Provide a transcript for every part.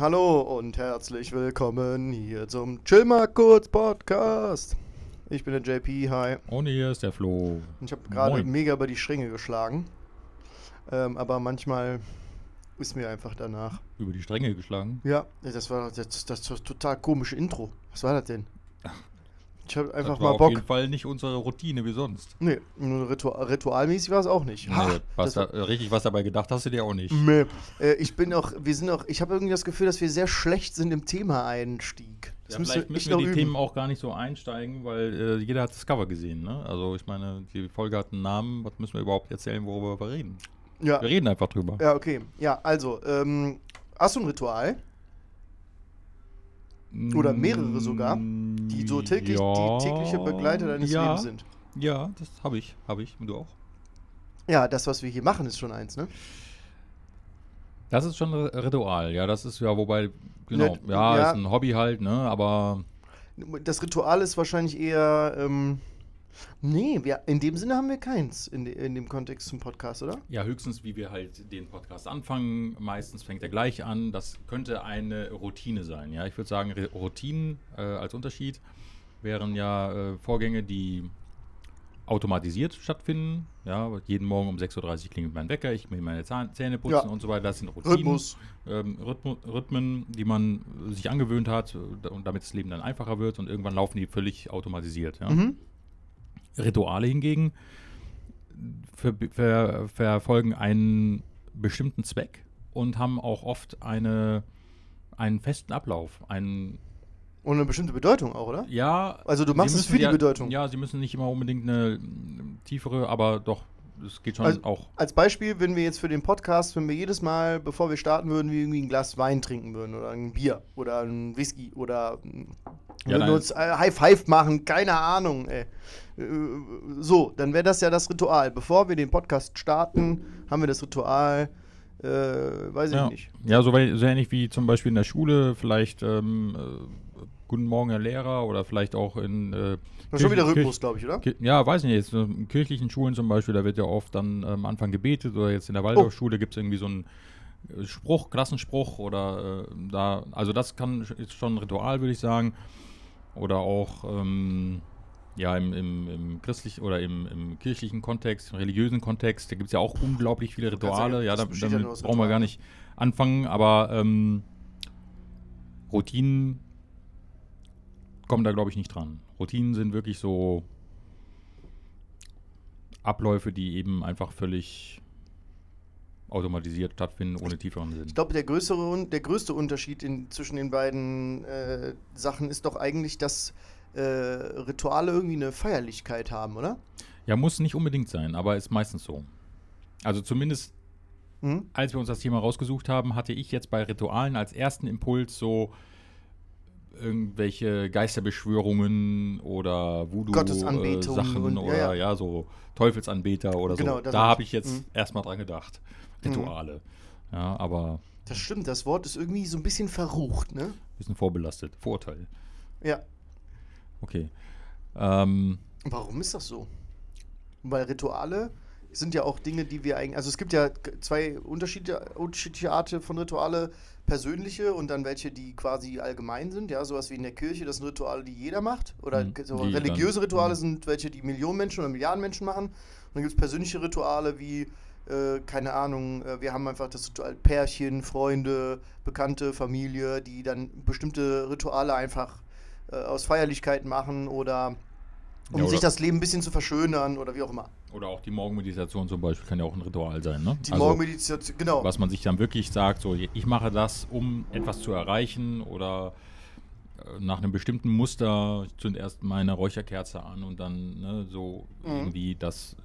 Hallo und herzlich willkommen hier zum Chill mal kurz Podcast. Ich bin der JP, hi. Und hier ist der Flo. Und ich habe gerade mega über die Stränge geschlagen. Ähm, aber manchmal ist mir einfach danach. Über die Stränge geschlagen. Ja, das war das, das, das total komische Intro. Was war das denn? Ich habe einfach das war mal auf Bock. jeden Fall nicht unsere Routine wie sonst. Nee, nur Ritual, ritualmäßig war es auch nicht. Ha, Nee, was da, äh, richtig was dabei gedacht hast du dir auch nicht. Nee. Äh, ich bin auch, wir sind auch, ich habe irgendwie das Gefühl, dass wir sehr schlecht sind im Thema-Einstieg. Das Ja, müssen vielleicht müssen wir noch die üben. Themen auch gar nicht so einsteigen, weil äh, jeder hat das Cover gesehen. Ne? Also ich meine, die Folge hat einen Namen. Was müssen wir überhaupt erzählen, worüber wir reden? Ja, Wir reden einfach drüber. ja, okay. Ja, also, ähm, hast du ein Ritual? Oder mehrere sogar, die so täglich, ja, die tägliche Begleiter deines ja, Lebens sind. Ja, das habe ich. Habe ich. Und du auch? Ja, das, was wir hier machen, ist schon eins, ne? Das ist schon ein Ritual. Ja, das ist ja, wobei, genau. Ja, ja. ist ein Hobby halt, ne? Aber Das Ritual ist wahrscheinlich eher, ähm, nee, wir, in dem Sinne haben wir keins in, de, in dem Kontext zum Podcast, oder? Ja, höchstens, wie wir halt den Podcast anfangen. Meistens fängt er gleich an. Das könnte eine Routine sein. Ja, ich würde sagen, Routinen äh, als Unterschied wären ja äh, Vorgänge, die automatisiert stattfinden. Ja, jeden Morgen um 6.30 Uhr klingelt mein Wecker, ich will meine Zähne putzen Ja. und so weiter. Das sind Routinen. Rhythmus. Ähm, Rhythmu Rhythmen, die man sich angewöhnt hat und damit das Leben dann einfacher wird und irgendwann laufen die völlig automatisiert. Ja? Mhm. Rituale hingegen ver ver verfolgen einen bestimmten Zweck und haben auch oft eine, einen festen Ablauf. Einen, Und eine bestimmte Bedeutung auch, oder? ja, Also du machst es für die ja, Bedeutung. Ja, sie müssen nicht immer unbedingt eine tiefere, aber doch, es geht schon Also- auch. Als Beispiel, wenn wir jetzt für den Podcast, wenn wir jedes Mal, bevor wir starten würden, wir irgendwie ein Glas Wein trinken würden oder ein Bier oder ein Whisky oder Ja, würden uns äh, High Five machen, keine Ahnung, ey. Äh, So, dann wäre das ja das Ritual. Bevor wir den Podcast starten, haben wir das Ritual, äh, weiß ich Ja, nicht. ja so, so ähnlich wie zum Beispiel in der Schule, vielleicht ähm, äh, Guten Morgen, Herr Lehrer, oder vielleicht auch in. Äh, Das ist schon wieder Rhythmus, glaube ich, oder? Ja, weiß ich nicht. Jetzt, äh, in kirchlichen Schulen zum Beispiel, da wird ja oft dann ähm, am Anfang gebetet oder jetzt in der Waldorfschule gibt es irgendwie so einen äh, Spruch, Klassenspruch oder äh, da, also das kann ist schon ein Ritual, würde ich sagen. Oder auch ähm, ja im, im, im christlichen oder im, im kirchlichen Kontext, im religiösen Kontext, da gibt es ja auch unglaublich viele ja- Rituale. Ja, da, ja damit aus brauchen wir gar nicht anfangen, aber ähm, Routinen kommen da, glaube ich, nicht dran. Routinen sind wirklich so Abläufe, die eben einfach völlig automatisiert stattfinden, ohne tieferen Sinn. Ich glaube, der, größere, der größte Unterschied in, zwischen den beiden äh, Sachen ist doch eigentlich, dass äh, Rituale irgendwie eine Feierlichkeit haben, oder? Ja, muss nicht unbedingt sein, aber ist meistens so. Also zumindest, Mhm. als wir uns das Thema rausgesucht haben, hatte ich jetzt bei Ritualen als ersten Impuls so irgendwelche Geisterbeschwörungen oder Voodoo-Sachen ja, oder ja. ja, so Teufelsanbeter oder Genau, so. Da hab habe ich. jetzt Mhm. erstmal dran gedacht. Rituale. Ja, aber Das stimmt, das Wort ist irgendwie so ein bisschen verrucht, ne? bisschen vorbelastet. Vorurteil. Ja. Okay. Ähm, Warum ist das so? Weil Rituale sind ja auch Dinge, die wir eigentlich. Also es gibt ja zwei Unterschiede, unterschiedliche Arten von Rituale, persönliche und dann welche, die quasi allgemein sind. Ja, sowas wie in der Kirche, das sind Rituale, die jeder macht. Oder Mhm, so religiöse dann- Rituale mhm. sind welche, die Millionen Menschen oder Milliarden Menschen machen. Und dann gibt es persönliche Rituale wie, äh, keine Ahnung, äh, wir haben einfach das Ritual Pärchen, Freunde, Bekannte, Familie, die dann bestimmte Rituale einfach äh, aus Feierlichkeiten machen oder um Ja, oder- sich das Leben ein bisschen zu verschönern oder wie auch immer. Oder auch die Morgenmeditation zum Beispiel kann ja auch ein Ritual sein, ne? Die Also- Morgenmeditation, genau. was man sich dann wirklich sagt, so ich mache das, um etwas zu erreichen oder äh, nach einem bestimmten Muster, ich zünd erst meine Räucherkerze an und dann ne, so Mhm. irgendwie das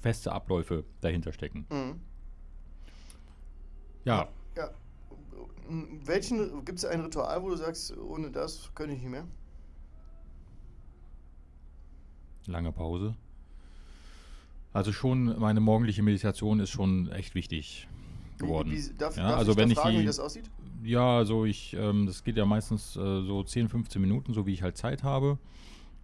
feste Abläufe dahinter stecken. Mhm. Ja, Ja. Welchen gibt es ein Ritual, wo du sagst, ohne das könnte ich nicht mehr? lange Pause. Also schon meine morgendliche Meditation ist schon echt wichtig geworden. Wie, wie, darf, ja, darf also ich wenn ich fragen, wie die, das aussieht? Ja, also ich, ähm, das geht ja meistens äh, so 10, 15 Minuten, so wie ich halt Zeit habe.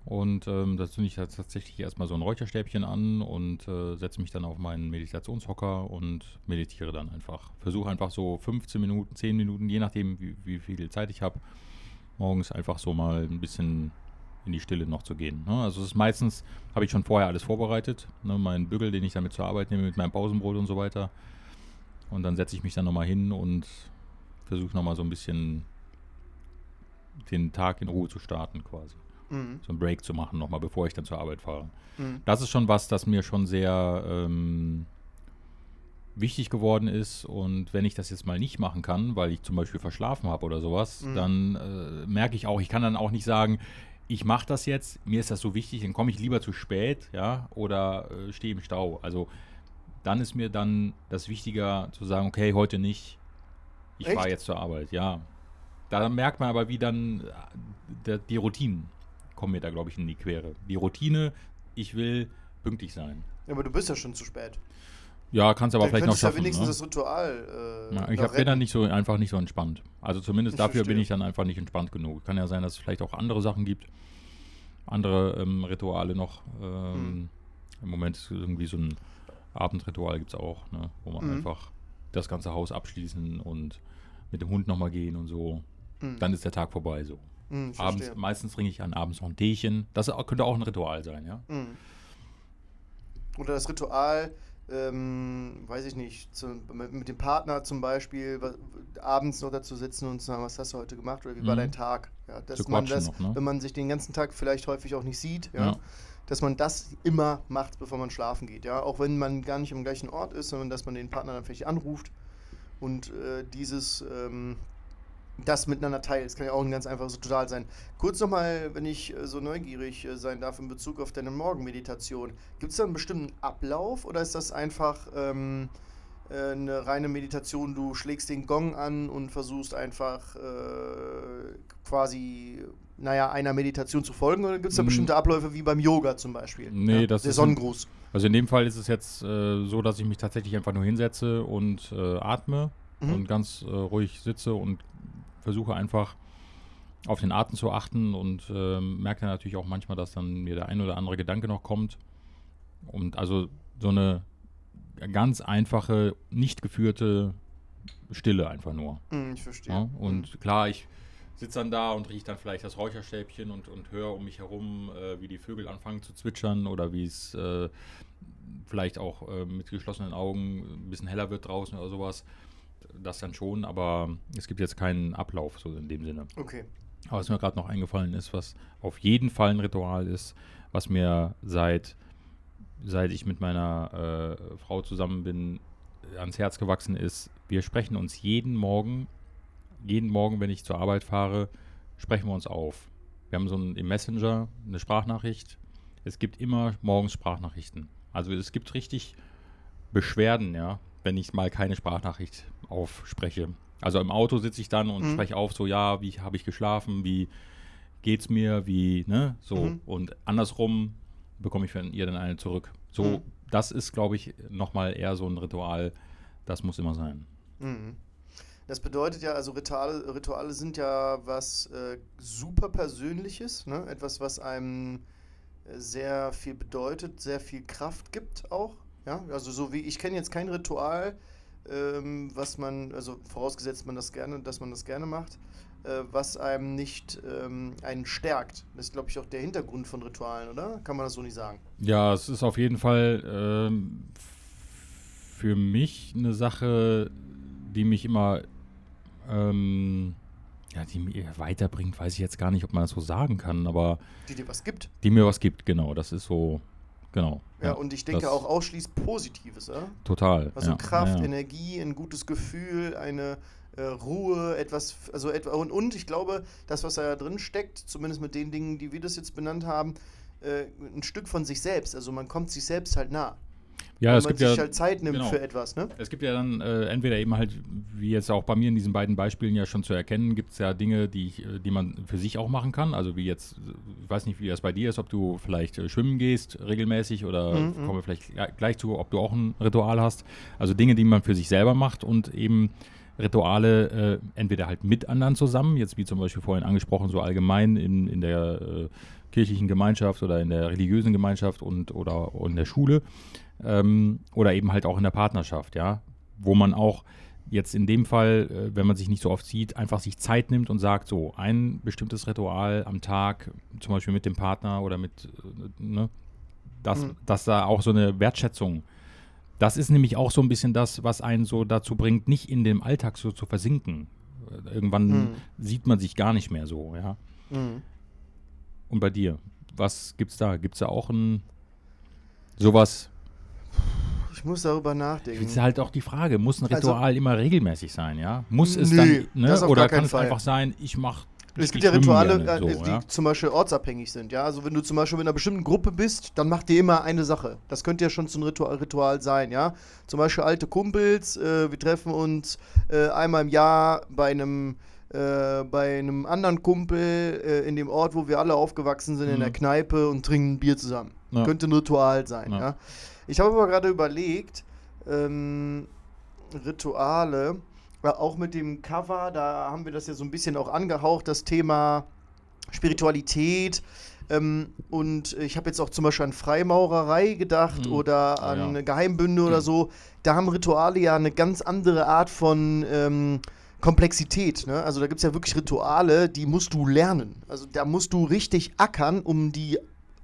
Und ähm, da zünde ich tatsächlich erstmal so ein Räucherstäbchen an und äh, setze mich dann auf meinen Meditationshocker und meditiere dann einfach. Versuche einfach so 15 Minuten, 10 Minuten, je nachdem, wie, wie viel Zeit ich habe, morgens einfach so mal ein bisschen in die Stille noch zu gehen. Ne? Also es ist meistens, habe ich schon vorher alles vorbereitet, ne? meinen Bügel, den ich damit zur Arbeit nehme, mit meinem Pausenbrot und so weiter. Und dann setze ich mich dann nochmal hin und versuche nochmal so ein bisschen den Tag in Ruhe zu starten quasi. Mhm. So einen Break zu machen nochmal, bevor ich dann zur Arbeit fahre. Mhm. Das ist schon was, das mir schon sehr ähm, wichtig geworden ist. Und wenn ich das jetzt mal nicht machen kann, weil ich zum Beispiel verschlafen habe oder sowas, mhm. dann äh, merke ich auch, ich kann dann auch nicht sagen, ich mache das jetzt, mir ist das so wichtig, dann komme ich lieber zu spät, ja, oder äh, stehe im Stau. Also dann ist mir dann das wichtiger zu sagen, okay, heute nicht, ich fahre jetzt zur Arbeit, ja. Da merkt man aber, wie dann äh, die Routinen kommen mir da, glaube ich, in die Quere. Die Routine, ich will pünktlich sein. Ja, aber du bist ja schon zu spät. Ja, kannst aber Dann vielleicht noch schaffen. Ja wenigstens ne? das Ritual. Äh, ja, ich bin dann nicht so einfach nicht so entspannt. Also zumindest ich dafür verstehe. bin ich dann einfach nicht entspannt genug. Kann ja sein, dass es vielleicht auch andere Sachen gibt, andere ähm, Rituale noch. Ähm, hm. Im Moment ist irgendwie so ein Abendritual gibt es auch, ne, wo man mhm. einfach das ganze Haus abschließen und mit dem Hund nochmal gehen und so. Mhm. Dann ist der Tag vorbei so. Mhm, abends, meistens trinke ich an abends noch ein Teechen. Das könnte auch ein Ritual sein, ja. Mhm. Oder das Ritual, ähm, weiß ich nicht, zu, mit, mit, dem Partner zum Beispiel was, abends noch dazu sitzen und zu sagen, was hast du heute gemacht oder wie war mhm. dein Tag? Ja, dass man das, noch, ne? wenn man sich den ganzen Tag vielleicht häufig auch nicht sieht, ja, ja, dass man das immer macht, bevor man schlafen geht. Ja, auch wenn man gar nicht am gleichen Ort ist, sondern dass man den Partner dann vielleicht anruft und äh, dieses ähm, das miteinander teilt. Das kann ja auch ein ganz einfaches Ritual sein. Kurz nochmal, wenn ich äh, so neugierig äh, sein darf in Bezug auf deine Morgenmeditation. Gibt es da einen bestimmten Ablauf oder ist das einfach ähm, äh, eine reine Meditation? Du schlägst den Gong an und versuchst einfach äh, quasi, naja, einer Meditation zu folgen? Oder gibt es da hm. bestimmte Abläufe wie beim Yoga zum Beispiel? Nee, ja? das Der ist. Sonnengruß. also in dem Fall ist es jetzt äh, so, dass ich mich tatsächlich einfach nur hinsetze und äh, atme. Mhm. Und ganz ruhig sitze und versuche einfach auf den Atem zu achten und äh, merke natürlich auch manchmal, dass dann mir der ein oder andere Gedanke noch kommt. Und also so eine ganz einfache, nicht geführte Stille einfach nur. Mm, ich verstehe. Ja? Und mm. klar, ich sitze dann da und rieche dann vielleicht das Räucherstäbchen und, und höre um mich herum, äh, wie die Vögel anfangen zu zwitschern oder wie es äh, vielleicht auch äh, mit geschlossenen Augen ein bisschen heller wird draußen oder sowas das dann schon, aber es gibt jetzt keinen Ablauf so in dem Sinne. Okay. Aber was mir gerade noch eingefallen ist, was auf jeden Fall ein Ritual ist, was mir seit, seit ich mit meiner äh, Frau zusammen bin, ans Herz gewachsen ist, wir sprechen uns jeden Morgen, jeden Morgen, wenn ich zur Arbeit fahre, sprechen wir uns auf. Wir haben so ein, im Messenger eine Sprachnachricht. Es gibt immer morgens Sprachnachrichten. Also es gibt richtig Beschwerden, ja, wenn ich mal keine Sprachnachricht aufspreche. Also im Auto sitze ich dann und mhm. spreche auf, so ja, wie habe ich geschlafen, wie geht's mir, wie, ne, so. Mhm. Und andersrum bekomme ich von ihr dann eine zurück. So, mhm. das ist, glaube ich, nochmal eher so ein Ritual, das muss immer sein. Mhm. Das bedeutet ja, also Rituale, Rituale sind ja was äh, super Persönliches, ne? etwas, was einem äh, sehr viel bedeutet, sehr viel Kraft gibt auch. Ja, also so wie ich kenne jetzt kein Ritual, ähm, was man, also vorausgesetzt man das gerne, dass man das gerne macht, äh, was einem nicht ähm, einen stärkt. Das ist, glaube ich, auch der Hintergrund von Ritualen, oder? Kann man das so nicht sagen? Ja, es ist auf jeden Fall ähm, für mich eine Sache, die mich immer ähm, ja, die mir weiterbringt, weiß ich jetzt gar nicht, ob man das so sagen kann, aber. Die dir was gibt. Die mir was gibt, genau. Das ist so Genau. Ja, und ich denke auch ausschließt Positives, ja? Total. Also ja, Kraft, ja. Energie, ein gutes Gefühl, eine äh, Ruhe, etwas, also etwa, und, und ich glaube, das, was da drin steckt, zumindest mit den Dingen, die wir das jetzt benannt haben, äh, ein Stück von sich selbst. Also man kommt sich selbst halt nah. Ja, es gibt sich ja, halt Zeit nimmt genau. für etwas, ne? Es gibt ja dann äh, entweder eben halt, wie jetzt auch bei mir in diesen beiden Beispielen ja schon zu erkennen, gibt es ja Dinge, die, ich, äh, die man für sich auch machen kann. Also wie jetzt, ich weiß nicht, wie das bei dir ist, ob du vielleicht äh, schwimmen gehst regelmäßig oder mhm, mhm. kommen wir vielleicht gleich zu, ob du auch ein Ritual hast. Also Dinge, die man für sich selber macht und eben Rituale äh, entweder halt mit anderen zusammen, jetzt wie zum Beispiel vorhin angesprochen, so allgemein in, in der äh, kirchlichen Gemeinschaft oder in der religiösen Gemeinschaft und oder in der Schule ähm, oder eben halt auch in der Partnerschaft, ja, wo man auch jetzt in dem Fall, äh, wenn man sich nicht so oft sieht, einfach sich Zeit nimmt und sagt, so ein bestimmtes Ritual am Tag, zum Beispiel mit dem Partner oder mit, äh, ne, dass, mhm. dass da auch so eine Wertschätzung das ist nämlich auch so ein bisschen das, was einen so dazu bringt, nicht in dem Alltag so zu versinken. Irgendwann mhm. sieht man sich gar nicht mehr so, ja. Mhm. Und bei dir, was gibt's da? Gibt es da auch ein sowas? Ich muss darüber nachdenken. Das ist halt auch die Frage, muss ein also Ritual also, immer regelmäßig sein, ja? Muss es nee, dann, ne? oder kann es einfach sein, ich mache es gibt ja Rituale, äh, so, die ja? zum Beispiel ortsabhängig sind. Ja, also wenn du zum Beispiel in einer bestimmten Gruppe bist, dann macht dir immer eine Sache. Das könnte ja schon so ein Ritual, Ritual sein. Ja, zum Beispiel alte Kumpels. Äh, wir treffen uns äh, einmal im Jahr bei einem äh, bei einem anderen Kumpel äh, in dem Ort, wo wir alle aufgewachsen sind, mhm. in der mhm. Kneipe und trinken Bier zusammen. Ja. Könnte ein Ritual sein. Ja. ja? Ich habe aber gerade überlegt, ähm, Rituale auch mit dem Cover, da haben wir das ja so ein bisschen auch angehaucht, das Thema Spiritualität. Ähm, und ich habe jetzt auch zum Beispiel an Freimaurerei gedacht mhm. oder an ja. Geheimbünde mhm. oder so. Da haben Rituale ja eine ganz andere Art von ähm, Komplexität. Ne? Also da gibt es ja wirklich Rituale, die musst du lernen. Also da musst du richtig ackern, um die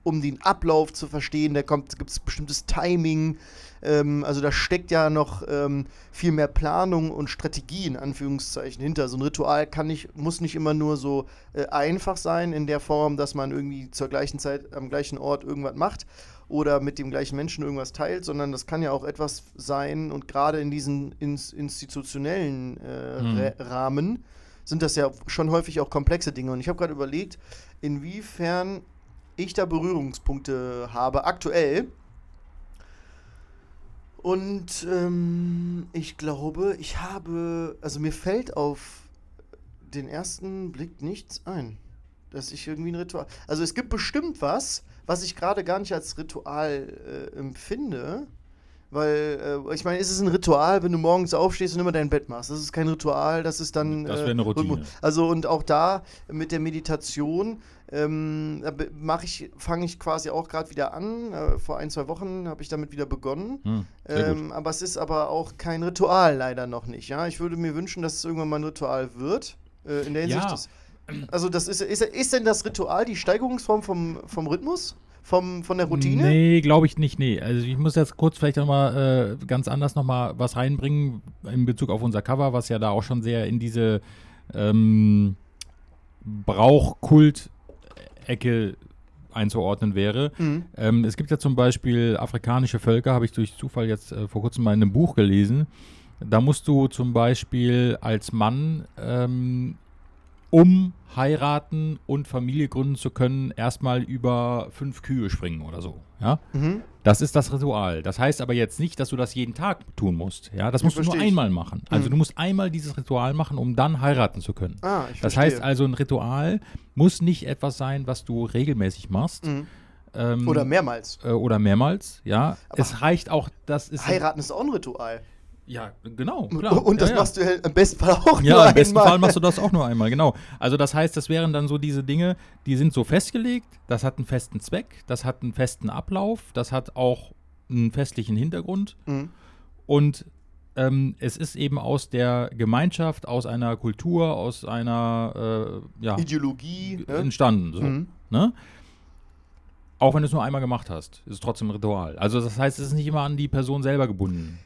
um den Ablauf zu verstehen. Da gibt es bestimmtes Timing. Ähm, also da steckt ja noch ähm, viel mehr Planung und Strategie in Anführungszeichen hinter. So ein Ritual kann nicht, muss nicht immer nur so äh, einfach sein in der Form, dass man irgendwie zur gleichen Zeit am gleichen Ort irgendwas macht oder mit dem gleichen Menschen irgendwas teilt, sondern das kann ja auch etwas sein und gerade in diesen ins, institutionellen äh, mhm. Rahmen sind das ja schon häufig auch komplexe Dinge. Und ich habe gerade überlegt, inwiefern ich da Berührungspunkte habe aktuell und ähm, ich glaube, ich habe, also mir fällt auf den ersten Blick nichts ein, dass ich irgendwie ein Ritual. Also es gibt bestimmt was, was ich gerade gar nicht als Ritual äh, empfinde. Weil, äh, ich meine, ist es ein Ritual, wenn du morgens aufstehst und immer dein Bett machst? Das ist kein Ritual, das ist dann. Das wäre eine äh, Routine. Also, und auch da mit der Meditation ähm, ich, fange ich quasi auch gerade wieder an. Äh, vor ein, zwei Wochen habe ich damit wieder begonnen. Hm, ähm, aber es ist aber auch kein Ritual leider noch nicht. Ja? Ich würde mir wünschen, dass es irgendwann mal ein Ritual wird. Äh, in der Hinsicht. Ja. Des, also, das ist, ist, ist denn das Ritual die Steigerungsform vom, vom Rhythmus? Vom, von der Routine? Nee, glaube ich nicht, nee. Also ich muss jetzt kurz vielleicht nochmal äh, ganz anders nochmal was reinbringen in Bezug auf unser Cover, was ja da auch schon sehr in diese ähm, Brauchkult-Ecke einzuordnen wäre. Mhm. Ähm, es gibt ja zum Beispiel afrikanische Völker, habe ich durch Zufall jetzt äh, vor kurzem mal in einem Buch gelesen. Da musst du zum Beispiel als Mann ähm, um heiraten und Familie gründen zu können, erstmal über fünf Kühe springen oder so. Ja? Mhm. Das ist das Ritual. Das heißt aber jetzt nicht, dass du das jeden Tag tun musst. Ja, das musst du nur einmal machen. Also mhm. du musst einmal dieses Ritual machen, um dann heiraten zu können. Ah, ich das heißt also, ein Ritual muss nicht etwas sein, was du regelmäßig machst. Mhm. Ähm, oder mehrmals. Äh, oder mehrmals, ja. Aber es reicht auch, das ist. Heiraten ist auch ein Ritual. Ja, genau, klar. Und das ja, machst du ja im besten Fall auch ja, nur Ja, im besten Fall machst du das auch nur einmal, genau. Also das heißt, das wären dann so diese Dinge, die sind so festgelegt, das hat einen festen Zweck, das hat einen festen Ablauf, das hat auch einen festlichen Hintergrund. Mhm. Und ähm, es ist eben aus der Gemeinschaft, aus einer Kultur, aus einer äh, ja, Ideologie ne? entstanden. So, mhm. ne? Auch wenn du es nur einmal gemacht hast, ist es trotzdem ein Ritual. Also das heißt, es ist nicht immer an die Person selber gebunden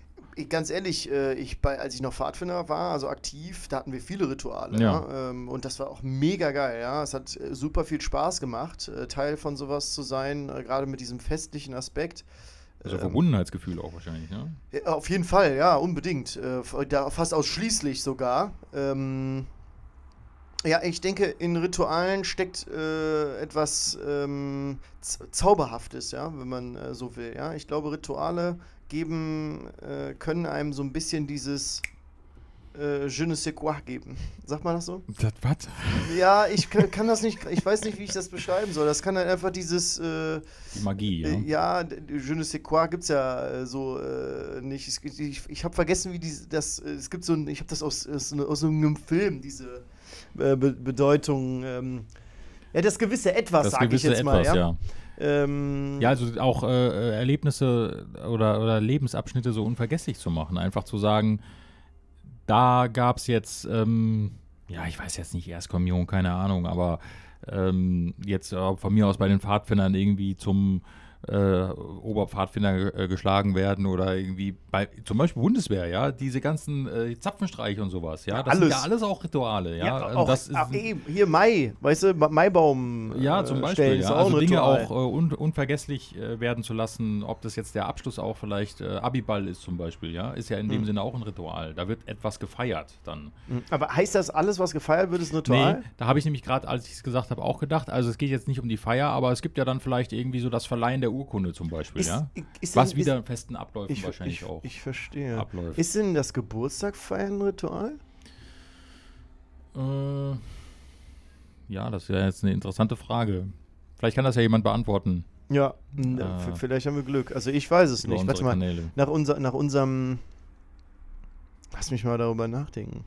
ganz ehrlich, äh, ich bei, als ich noch Pfadfinder war, also aktiv, da hatten wir viele Rituale. Ja. Ja? Ähm, und das war auch mega geil, ja. Es hat äh, super viel Spaß gemacht, äh, Teil von sowas zu sein, gerade mit diesem festlichen Aspekt. Also Verbundenheitsgefühl auch wahrscheinlich, ne? auf jeden Fall, ja, unbedingt. da fast ausschließlich sogar. Ähm, ja, ich denke, in Ritualen steckt äh, etwas ähm, Zauberhaftes, ja, wenn man äh, so will. Ja, ich glaube, Rituale geben, äh, können einem so ein bisschen dieses, äh, je ne sais quoi geben. Sagt man das so? Das was? Ja, ich kann, kann das nicht, ich weiß nicht, wie ich das beschreiben soll. Das kann dann einfach dieses, äh, Die Magie, ja. äh, ja, je ne sais quoi gibt's ja äh, so äh, nicht. Ich, ich, ich habe vergessen, wie die, das, äh, es gibt so ein, ich habe das aus, aus, aus so einem Film, diese äh, Be Bedeutung, ähm, ja, das gewisse Etwas, Das sag ich jetzt Etwas, mal, ja. ja. Ähm, Ja, also auch äh, Erlebnisse oder, oder Lebensabschnitte so unvergesslich zu machen. Einfach zu sagen, da gab es jetzt, ähm, ja, ich weiß jetzt nicht, Erstkommunion, keine Ahnung, aber ähm, jetzt äh, von mir aus bei den Pfadfindern irgendwie zum äh, Oberpfadfinder äh, geschlagen werden oder irgendwie bei zum Beispiel Bundeswehr, ja, diese ganzen äh, Zapfenstreiche und sowas, ja, das sind ja alles. alles auch Rituale, ja. Ja, Und auch, das ist, ah, eben, hier Mai, weißt du, Ma- Maibaum. ja, äh, zum Beispiel. stellen, ist Ja. auch Also Dinge auch äh, un unvergesslich werden zu lassen, ob das jetzt der Abschluss auch vielleicht Abiball ist zum Beispiel, ja, ist ja in dem Mhm. Sinne auch ein Ritual. Da wird etwas gefeiert dann. Mhm. Aber heißt das, alles, was gefeiert wird, ist ein Ritual? Nee, da habe ich nämlich gerade, als ich es gesagt habe, auch gedacht, also es geht jetzt nicht um die Feier, aber es gibt ja dann vielleicht irgendwie so das Verleihen der Urkunde zum Beispiel, Ist- ja. ist Was denn- wieder ist- festen Abläufen Ich, wahrscheinlich ich, auch ich verstehe. abläuft. Ist denn das Geburtstag feiern ein Ritual? Äh, ja, das ist ja jetzt eine interessante Frage. Vielleicht kann das ja jemand beantworten Ja, v- vielleicht haben wir Glück. Also ich weiß es nicht. Warte mal, Kanäle. nach, unser, nach unserem. Lass mich mal darüber nachdenken.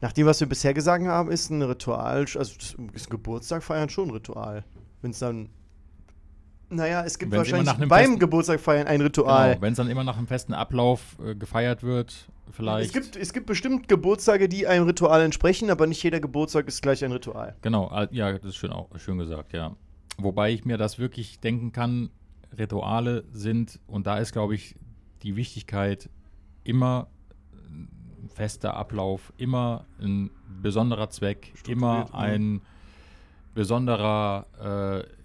Nach dem, was wir bisher gesagt haben, ist ein Ritual, also ist ein Geburtstag feiern schon ein Ritual. Wenn es dann. Naja, es gibt Wenn's wahrscheinlich beim festen- Geburtstag feiern ein Ritual. Genau, wenn es dann immer nach einem festen Ablauf äh, gefeiert wird, vielleicht. Es gibt, es gibt bestimmt Geburtstage, die einem Ritual entsprechen, aber nicht jeder Geburtstag ist gleich ein Ritual. Genau, ja, das ist schön, auch, schön gesagt, ja. Wobei ich mir das wirklich denken kann, Rituale sind, und da ist, glaube ich, die Wichtigkeit immer ein fester Ablauf, immer ein besonderer Zweck, immer ein besonderer äh,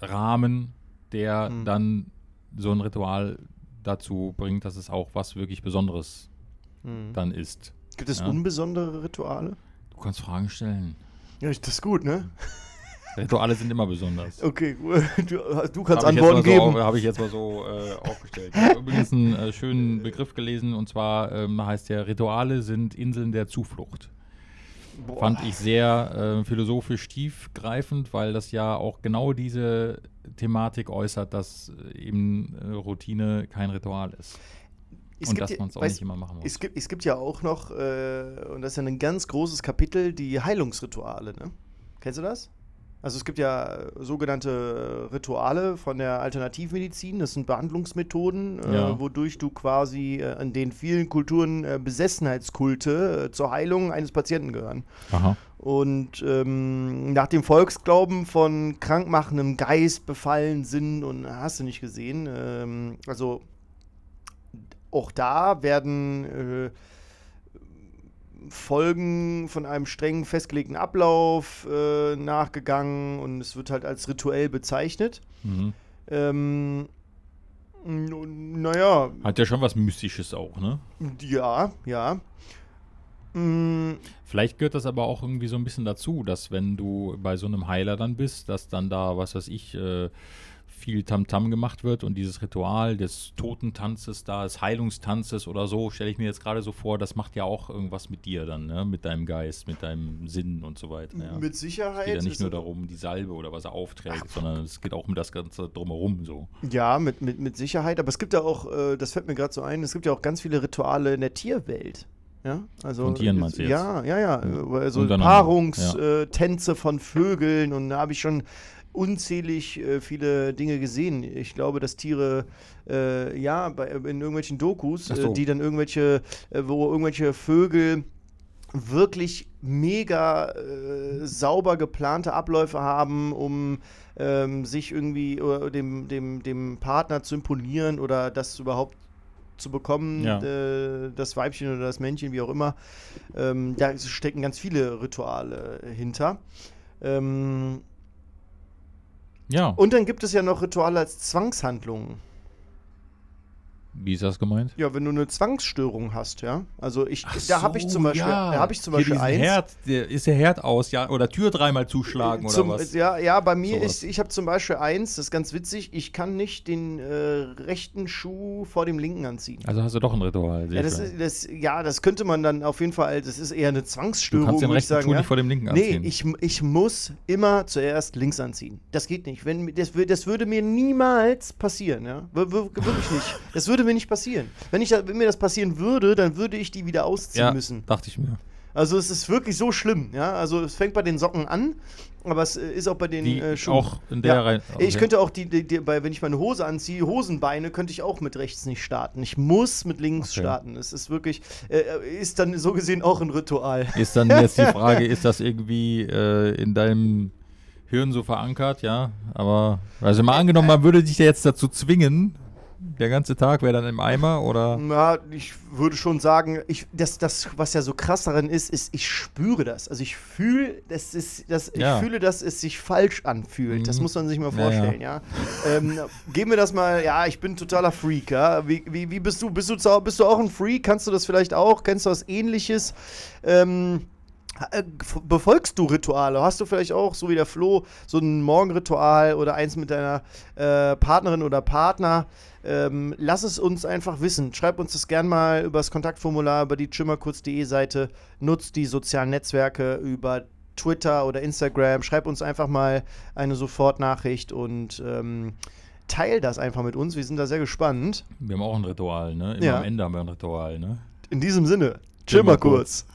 Rahmen, der Mhm. dann so ein Ritual dazu bringt, dass es auch was wirklich Besonderes Hm. dann ist. Gibt es Ja. unbesondere Rituale? Du kannst Fragen stellen. Ja, das ist gut, ne? Rituale sind immer besonders. Okay, du, du kannst ich, Antworten geben. so, habe ich jetzt mal so äh, aufgestellt. Ich habe übrigens einen äh, schönen Begriff gelesen und zwar ähm, heißt der Rituale sind Inseln der Zuflucht. Boah. Fand ich sehr äh, philosophisch tiefgreifend, weil das ja auch genau diese Thematik äußert, dass äh, eben äh, Routine kein Ritual ist. Es und dass man es auch weißt- nicht immer machen muss. Es gibt, es gibt ja auch noch, äh, und das ist ja ein ganz großes Kapitel, die Heilungsrituale. Ne? Kennst du das? Also es gibt ja äh, sogenannte Rituale von der Alternativmedizin, das sind Behandlungsmethoden, Ja. äh, wodurch du quasi äh, in den vielen Kulturen äh, Besessenheitskulte äh, zur Heilung eines Patienten gehören. Aha. Und ähm, nach dem Volksglauben von krankmachendem Geist befallen sind und hast du nicht gesehen. Ähm, also auch da werden äh, Folgen von einem streng festgelegten Ablauf äh, nachgegangen und es wird halt als rituell bezeichnet. Mhm. Ähm, naja, Hat ja schon was Mystisches auch, ne? ja, ja. Mm, Vielleicht gehört das aber auch irgendwie so ein bisschen dazu, dass wenn du bei so einem Heiler dann bist, dass dann da, was weiß ich, äh, viel Tamtam gemacht wird und dieses Ritual des Totentanzes da, des Heilungstanzes oder so, stelle ich mir jetzt gerade so vor, das macht ja auch irgendwas mit dir dann, ne? mit deinem Geist, mit deinem Sinn und so weiter. Ja. Mit es Sicherheit. geht ja nicht nur darum, die Salbe oder was er aufträgt, sondern es geht auch um das Ganze drumherum so. Ja, mit, mit, mit Sicherheit. Aber es gibt ja auch, äh, das fällt mir gerade so ein, es gibt ja auch ganz viele Rituale in der Tierwelt. Ja, also. Von Tieren meinst du jetzt? Ja, ja, ja. äh, Also Paarungstänze äh, Tänze von Vögeln und da habe ich schon unzählig äh, viele Dinge gesehen. Ich glaube, dass Tiere, äh, ja, bei, in irgendwelchen Dokus, Ach so. äh, die dann irgendwelche, äh, wo irgendwelche Vögel wirklich mega äh, sauber geplante Abläufe haben, um ähm, sich irgendwie oder dem, dem, dem Partner zu imponieren oder das überhaupt zu bekommen, Ja. äh, das Weibchen oder das Männchen, wie auch immer. Ähm, da stecken ganz viele Rituale hinter. Ähm, Ja, und dann gibt es ja noch Rituale als Zwangshandlungen. Wie ist das gemeint? Ja, wenn du eine Zwangsstörung hast, ja. Also ich, Ach da habe ich so, zum Beispiel, ja. da habe ich zum Beispiel eins. Herd, der, ist der Herd aus, ja, oder Tür dreimal zuschlagen oder Zum, was? Ja, ja, bei mir Sowas. ist, ich habe zum Beispiel eins, das ist ganz witzig, ich kann nicht den äh, rechten Schuh vor dem linken anziehen. Also hast du doch ein Ritual. Ja das, ist, das, ja, das könnte man dann auf jeden Fall, das ist eher eine du Zwangsstörung, kannst den rechten sagen. Schuh ja? nicht vor dem linken Nee, anziehen. ich, ich muss immer zuerst links anziehen. Das geht nicht. Wenn, das, das würde mir niemals passieren, ja. Wir- wir- Wirklich nicht. Das würde mir nicht passieren. Wenn, ich, wenn mir das passieren würde, dann würde ich die wieder ausziehen ja, müssen. dachte ich mir. Also es ist wirklich so schlimm, ja. Also es fängt bei den Socken an, aber es äh, ist auch bei den Die äh, Schuhen. auch in der ja. Reihe. Ich okay. könnte auch die, die, die bei, wenn ich meine Hose anziehe, Hosenbeine, könnte ich auch mit rechts nicht starten. Ich muss mit links Okay. starten. Es ist wirklich, äh, ist dann so gesehen auch ein Ritual. Ist dann jetzt die Frage, ist das irgendwie äh, in deinem Hirn so verankert, ja? Aber, also mal angenommen, man würde dich ja jetzt dazu zwingen, der ganze Tag wäre dann im Eimer oder. Ja, ich würde schon sagen, ich, das, das, was ja so krass daran ist, ist, ich spüre das. Also ich fühle, das ist, das, ich Ja. fühle, dass es sich falsch anfühlt. Das Mhm. muss man sich mal Ja, ja. vorstellen, ja. Ähm, geben wir das mal, ja, ich bin totaler Freak, ja. Wie, wie, wie bist du? Bist du, bist du auch ein Freak? Kannst du das vielleicht auch? Kennst du was ähnliches? Ähm, äh, Befolgst du Rituale? Hast du vielleicht auch, so wie der Flo, so ein Morgenritual oder eins mit deiner äh, Partnerin oder Partner? Ähm, lass es uns einfach wissen. Schreib uns das gern mal über das Kontaktformular, über die chimmerkurz.de Seite. Nutzt die sozialen Netzwerke über Twitter oder Instagram. Schreib uns einfach mal eine Sofortnachricht und ähm, teil das einfach mit uns. Wir sind da sehr gespannt. Wir haben auch ein Ritual, ne? Immer Ja. am Ende haben wir ein Ritual, ne? In diesem Sinne, Chimmer Chimmerkurz.